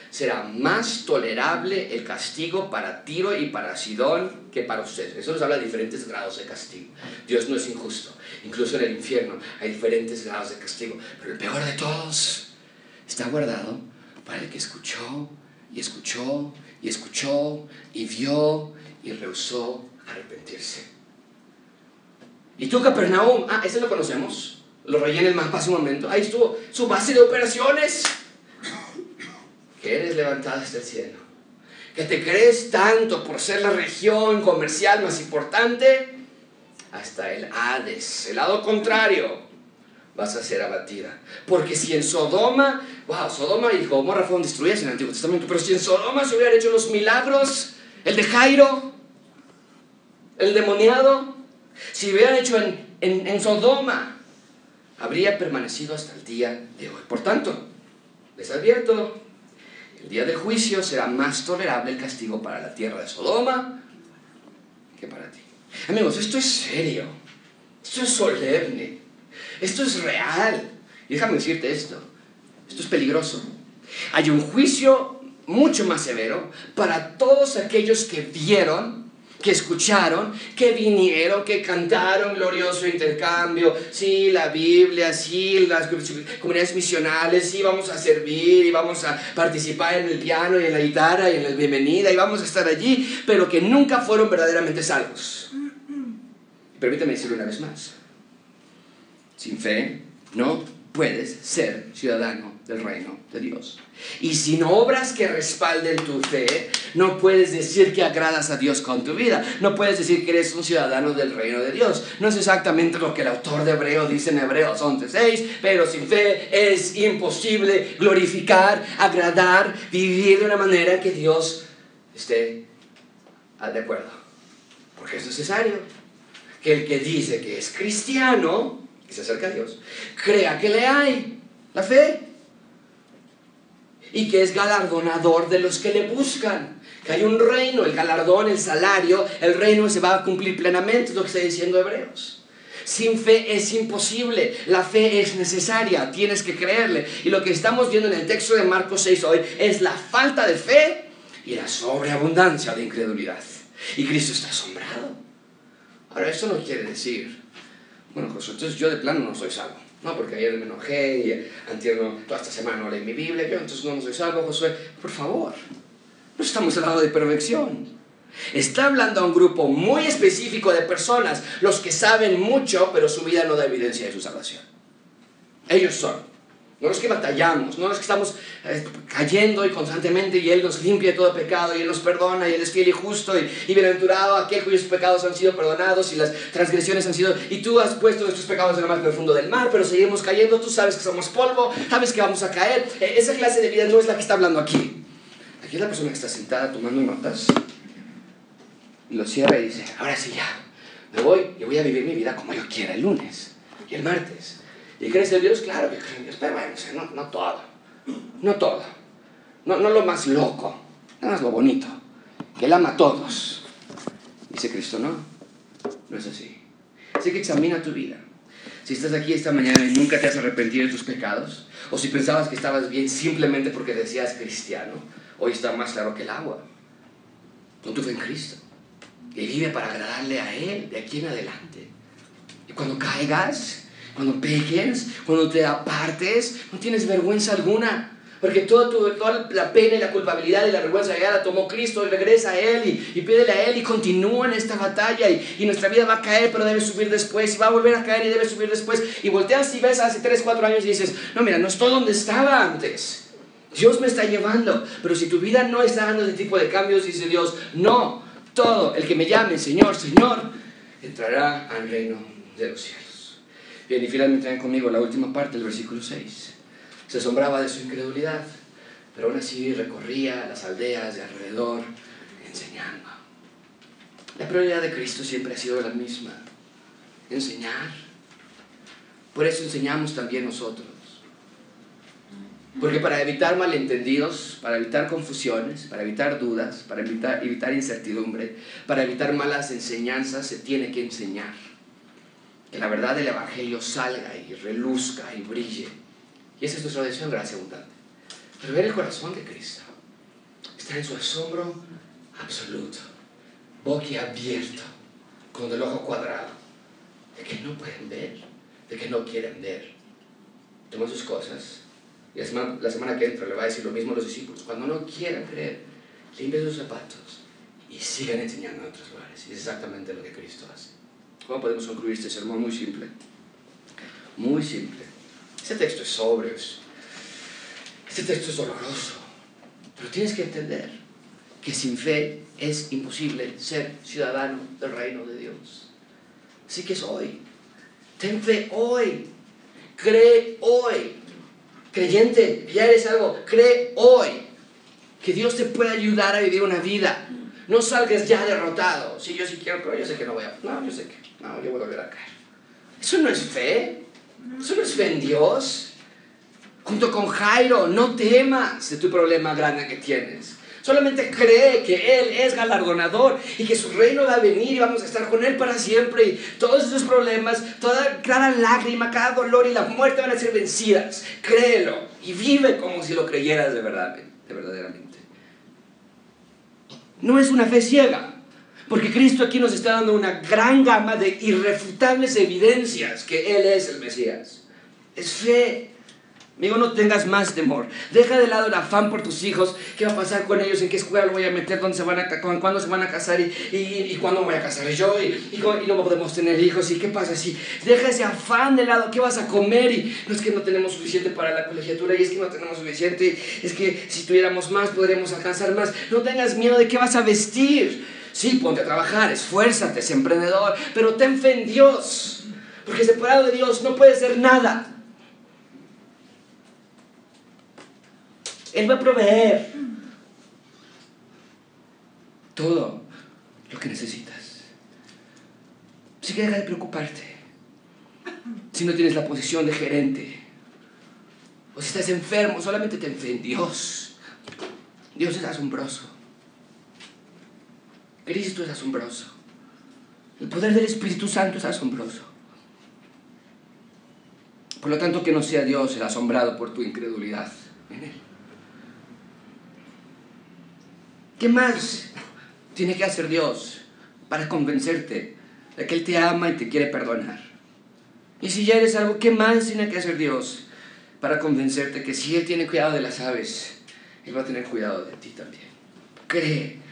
será más tolerable el castigo para Tiro y para Sidón que para ustedes. Eso nos habla de diferentes grados de castigo. Dios no es injusto. Incluso en el infierno hay diferentes grados de castigo. Pero el peor de todos está guardado para el que escuchó y escuchó y escuchó y vio y rehusó arrepentirse. ¿Y tú, Capernaum? Ah, ese lo conocemos. Lo rellena el mapa hace un momento. Ahí estuvo su base de operaciones. Que eres levantada hasta el cielo. Que te crees tanto por ser la región comercial más importante. Hasta el Hades, el lado contrario vas a ser abatida. Porque si en Sodoma, wow, Sodoma y Gomorra fueron destruidas en el Antiguo Testamento, pero si en Sodoma se hubieran hecho los milagros, el de Jairo, el demoniado, si hubieran hecho en, en, en Sodoma, habría permanecido hasta el día de hoy. Por tanto, les advierto, el día del juicio será más tolerable el castigo para la tierra de Sodoma que para ti. Amigos, esto es serio, esto es solemne. Esto es real. Y déjame decirte esto. Esto es peligroso. Hay un juicio mucho más severo para todos aquellos que vieron, que escucharon, que vinieron, que cantaron glorioso intercambio. Sí, la Biblia, sí, las comunidades misionales, sí, vamos a servir y vamos a participar en el piano y en la guitarra y en la bienvenida y vamos a estar allí, pero que nunca fueron verdaderamente salvos. Permítame decirlo una vez más. Sin fe no puedes ser ciudadano del reino de Dios. Y sin obras que respalden tu fe, no puedes decir que agradas a Dios con tu vida. No puedes decir que eres un ciudadano del reino de Dios. No es exactamente lo que el autor de Hebreo dice en Hebreos 11:6, pero sin fe es imposible glorificar, agradar, vivir de una manera que Dios esté de acuerdo. Porque es necesario que el que dice que es cristiano y se acerca a Dios, crea que le hay la fe y que es galardonador de los que le buscan. Que hay un reino, el galardón, el salario, el reino se va a cumplir plenamente, es lo que está diciendo Hebreos. Sin fe es imposible, la fe es necesaria, tienes que creerle. Y lo que estamos viendo en el texto de Marcos 6 hoy es la falta de fe y la sobreabundancia de incredulidad. Y Cristo está asombrado. Ahora, eso no quiere decir, bueno, Josué, entonces yo de plano no soy salvo. No, porque ayer me enojé y antier toda esta semana no leí mi Biblia, yo entonces no soy salvo, Josué. Por favor, no estamos hablando de perfección. Está hablando a un grupo muy específico de personas, los que saben mucho, pero su vida no da evidencia de su salvación. Ellos son. No los que batallamos, no los que estamos eh, cayendo y constantemente y Él nos limpia todo pecado y Él nos perdona y Él es fiel y justo y, y, bienaventurado aquel cuyos pecados han sido perdonados y las transgresiones han sido... Y tú has puesto nuestros pecados en el más profundo del mar, pero seguimos cayendo, tú sabes que somos polvo, sabes que vamos a caer. E, esa clase de vida no es la que está hablando aquí. Aquí es la persona que está sentada tomando notas y lo cierra y dice, ahora sí ya, me voy y voy a vivir mi vida como yo quiera el lunes y el martes ¿Y crees en Dios? Claro que creo en Dios, pero bueno, no, no todo. No todo. No, no lo más loco, nada más lo bonito. Que Él ama a todos. Dice Cristo, no, no es así. Así que examina tu vida. Si estás aquí esta mañana y nunca te has arrepentido de tus pecados, o si pensabas que estabas bien simplemente porque decías cristiano, hoy está más claro que el agua. No tu fe en Cristo. Y vive para agradarle a Él de aquí en adelante. Y cuando caigas, cuando peques, cuando te apartes, no tienes vergüenza alguna. Porque toda, la pena y la culpabilidad y la vergüenza ya la tomó Cristo y regresa a Él y, pídele a Él y continúa en esta batalla y, nuestra vida va a caer pero debe subir después y va a volver a caer y debe subir después y volteas y ves hace 3, 4 años y dices, no mira, no estoy donde estaba antes. Dios me está llevando, pero si tu vida no está dando ese tipo de cambios, dice Dios, no, todo el que me llame Señor, Señor, entrará al reino de los cielos. Bien, y finalmente ven conmigo la última parte del versículo 6. Se asombraba de su incredulidad, pero aún así recorría las aldeas de alrededor enseñando. La prioridad de Cristo siempre ha sido la misma, enseñar. Por eso enseñamos también nosotros. Porque para evitar malentendidos, para evitar confusiones, para evitar dudas, para evitar, evitar incertidumbre, para evitar malas enseñanzas, se tiene que enseñar que la verdad del Evangelio salga y reluzca y brille. Y esa es nuestra en gracia abundante. Ver el corazón de Cristo, está en su asombro absoluto, boquiabierto, con el ojo cuadrado, de que no pueden ver, de que no quieren ver. Toman sus cosas y la semana, la semana que entra le va a decir lo mismo a los discípulos. Cuando no quieran creer, limpien sus zapatos y sigan enseñando en otros lugares. Y es exactamente lo que Cristo hace. ¿Cómo podemos concluir este sermón? Muy simple. Muy simple. Este texto es sobrio. Este texto es doloroso. Pero tienes que entender que sin fe es imposible ser ciudadano del reino de Dios. Así que es hoy. Ten fe hoy. Cree hoy. Creyente, ya eres algo. Cree hoy. Que Dios te puede ayudar a vivir una vida. No salgas ya derrotado. Si yo sí quiero, pero yo sé que no voy a. No, yo sé que. No, yo voy a volver a caer. Eso no es fe. Eso no es fe en Dios. Junto con Jairo, no temas de tu problema grande que tienes. Solamente cree que Él es galardonador y que su reino va a venir y vamos a estar con Él para siempre. Y todos esos problemas, toda cada lágrima, cada dolor y la muerte van a ser vencidas. Créelo y vive como si lo creyeras de verdad, de verdaderamente. No es una fe ciega. Porque Cristo aquí nos está dando una gran gama de irrefutables evidencias que Él es el Mesías. Es fe. Amigo, no tengas más temor. Deja de lado el afán por tus hijos. ¿Qué va a pasar con ellos? ¿En qué escuela lo voy a meter? ¿Dónde se van a, ¿Cuándo se van a casar? ¿Y, y, cuándo me voy a casar yo? ¿Y, y, no podemos tener hijos? ¿Y qué pasa si deja ese afán de lado? ¿Qué vas a comer? Y no es que no tenemos suficiente para la colegiatura y es que no tenemos suficiente. Es que si tuviéramos más podríamos alcanzar más. No tengas miedo de qué vas a vestir. Sí, ponte a trabajar, esfuérzate, sé emprendedor, pero ten fe en Dios, porque separado de Dios no puede ser nada. Él va a proveer todo lo que necesitas. Así que deja de preocuparte. Si no tienes la posición de gerente, o si estás enfermo, solamente ten fe en Dios. Dios es asombroso. Cristo es asombroso. El poder del Espíritu Santo es asombroso. Por lo tanto, que no sea Dios el asombrado por tu incredulidad en Él. ¿Qué más tiene que hacer Dios para convencerte de que Él te ama y te quiere perdonar? Y si ya eres algo, ¿qué más tiene que hacer Dios para convencerte que si Él tiene cuidado de las aves, Él va a tener cuidado de ti también? Cree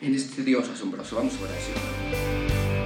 en este Dios asombroso. Vamos a oración.